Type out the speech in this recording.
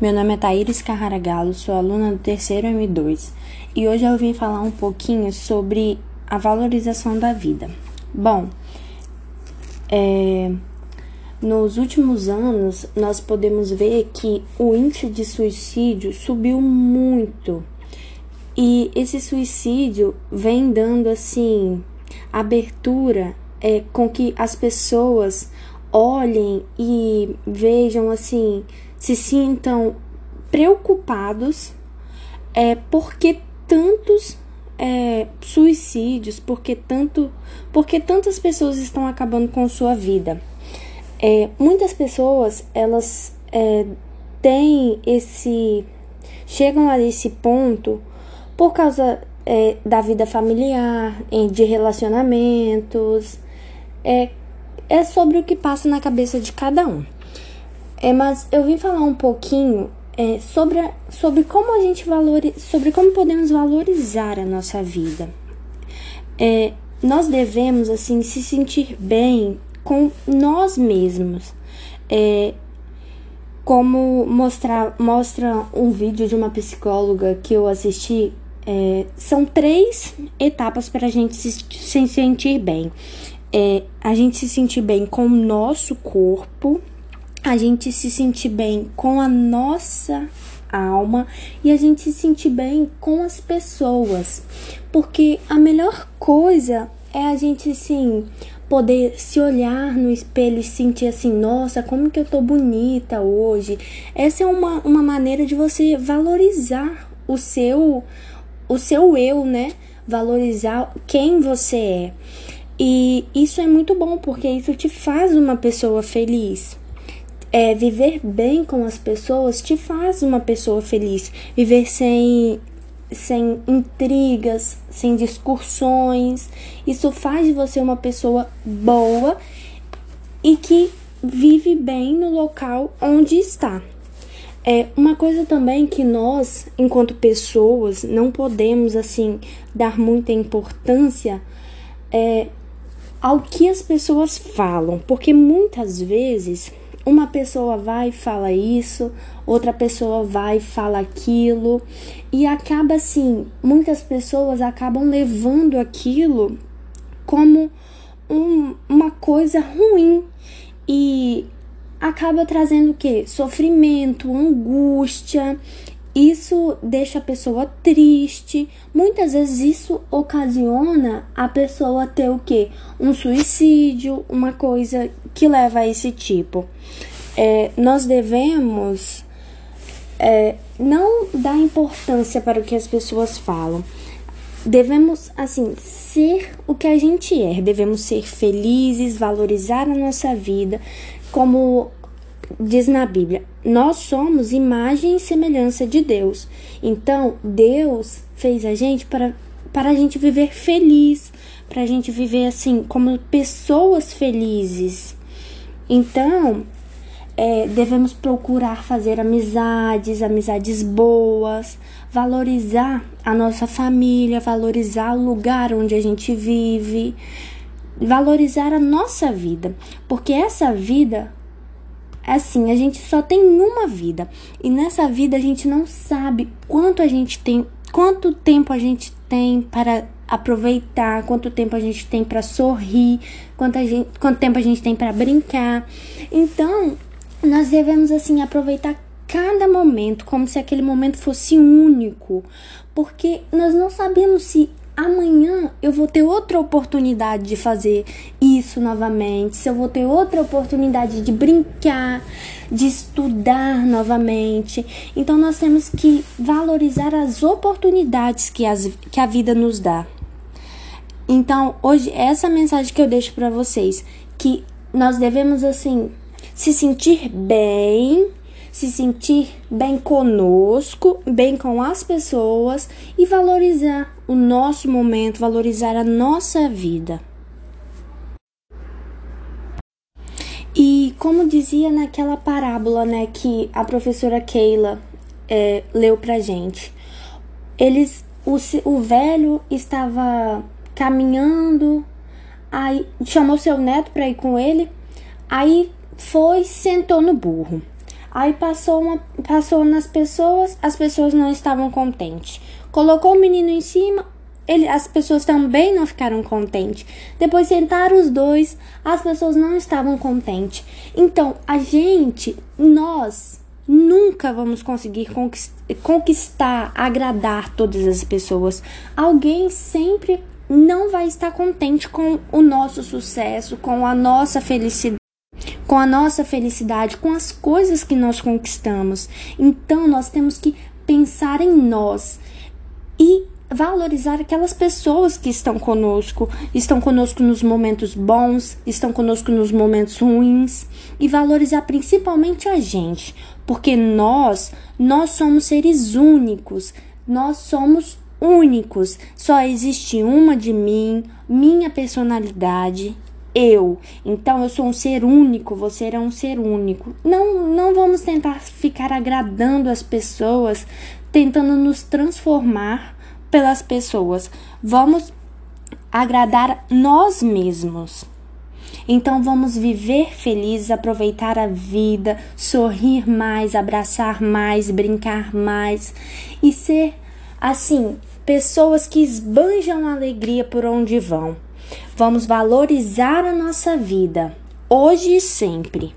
Meu nome é Thaíris Carrara Galo, sou aluna do terceiro M2 e hoje eu vim falar um pouquinho sobre a valorização da vida. Bom, é, nos últimos anos nós podemos ver que o índice de suicídio subiu muito e esse suicídio vem dando assim abertura é, com que as pessoas olhem e vejam assim se sintam preocupados é, porque tantos é, suicídios, porque tanto, porque tantas pessoas estão acabando com sua vida. É, muitas pessoas elas é, têm esse chegam a esse ponto por causa é, da vida familiar, de relacionamentos, é, é sobre o que passa na cabeça de cada um. É, mas eu vim falar um pouquinho é, sobre, a, sobre como a gente valoriza, sobre como podemos valorizar a nossa vida. É, nós devemos assim se sentir bem com nós mesmos. É, como mostrar, mostra um vídeo de uma psicóloga que eu assisti, é, são três etapas para a gente se, se sentir bem. É, a gente se sentir bem com o nosso corpo, a gente se sentir bem com a nossa alma e a gente se sentir bem com as pessoas. Porque a melhor coisa é a gente assim poder se olhar no espelho e sentir assim, nossa, como que eu tô bonita hoje. Essa é uma, uma maneira de você valorizar o seu o seu eu, né? Valorizar quem você é. E isso é muito bom porque isso te faz uma pessoa feliz é, viver bem com as pessoas te faz uma pessoa feliz. Viver sem, sem intrigas, sem discussões, isso faz de você uma pessoa boa e que vive bem no local onde está. É uma coisa também que nós, enquanto pessoas, não podemos assim dar muita importância é, ao que as pessoas falam, porque muitas vezes uma pessoa vai e fala isso, outra pessoa vai e fala aquilo, e acaba assim, muitas pessoas acabam levando aquilo como um, uma coisa ruim e acaba trazendo o que? Sofrimento, angústia. Isso deixa a pessoa triste. Muitas vezes isso ocasiona a pessoa ter o que? Um suicídio, uma coisa que leva a esse tipo. É, nós devemos é, não dar importância para o que as pessoas falam. Devemos, assim, ser o que a gente é. Devemos ser felizes, valorizar a nossa vida, como diz na Bíblia, nós somos imagem e semelhança de Deus. Então, Deus fez a gente para, para a gente viver feliz, para a gente viver assim, como pessoas felizes. Então, é, devemos procurar fazer amizades, amizades boas, valorizar a nossa família, valorizar o lugar onde a gente vive, valorizar a nossa vida, porque essa vida assim, a gente só tem uma vida e nessa vida a gente não sabe quanto a gente tem, quanto tempo a gente tem para aproveitar, quanto tempo a gente tem para sorrir, quanto, gente, quanto tempo a gente tem para brincar. Então, nós devemos assim aproveitar cada momento como se aquele momento fosse único, porque nós não sabemos se amanhã eu vou ter outra oportunidade de fazer isso novamente, se eu vou ter outra oportunidade de brincar, de estudar novamente. Então nós temos que valorizar as oportunidades que, as, que a vida nos dá. Então, hoje, essa mensagem que eu deixo para vocês, que nós devemos, assim, se sentir bem se sentir bem conosco, bem com as pessoas e valorizar o nosso momento, valorizar a nossa vida. E como dizia naquela parábola, né, que a professora Keila é, leu pra gente, eles, o, o velho estava caminhando, aí chamou seu neto para ir com ele, aí foi sentou no burro. Aí passou, uma, passou nas pessoas, as pessoas não estavam contentes. Colocou o menino em cima, ele, as pessoas também não ficaram contentes. Depois sentaram os dois, as pessoas não estavam contentes. Então, a gente, nós, nunca vamos conseguir conquistar, agradar todas as pessoas. Alguém sempre não vai estar contente com o nosso sucesso, com a nossa felicidade com a nossa felicidade, com as coisas que nós conquistamos. Então nós temos que pensar em nós e valorizar aquelas pessoas que estão conosco, estão conosco nos momentos bons, estão conosco nos momentos ruins e valorizar principalmente a gente, porque nós, nós somos seres únicos, nós somos únicos. Só existe uma de mim, minha personalidade, eu. Então eu sou um ser único, você é um ser único. Não, não vamos tentar ficar agradando as pessoas, tentando nos transformar pelas pessoas. Vamos agradar nós mesmos. Então vamos viver felizes, aproveitar a vida, sorrir mais, abraçar mais, brincar mais e ser assim, pessoas que esbanjam alegria por onde vão. Vamos valorizar a nossa vida, hoje e sempre.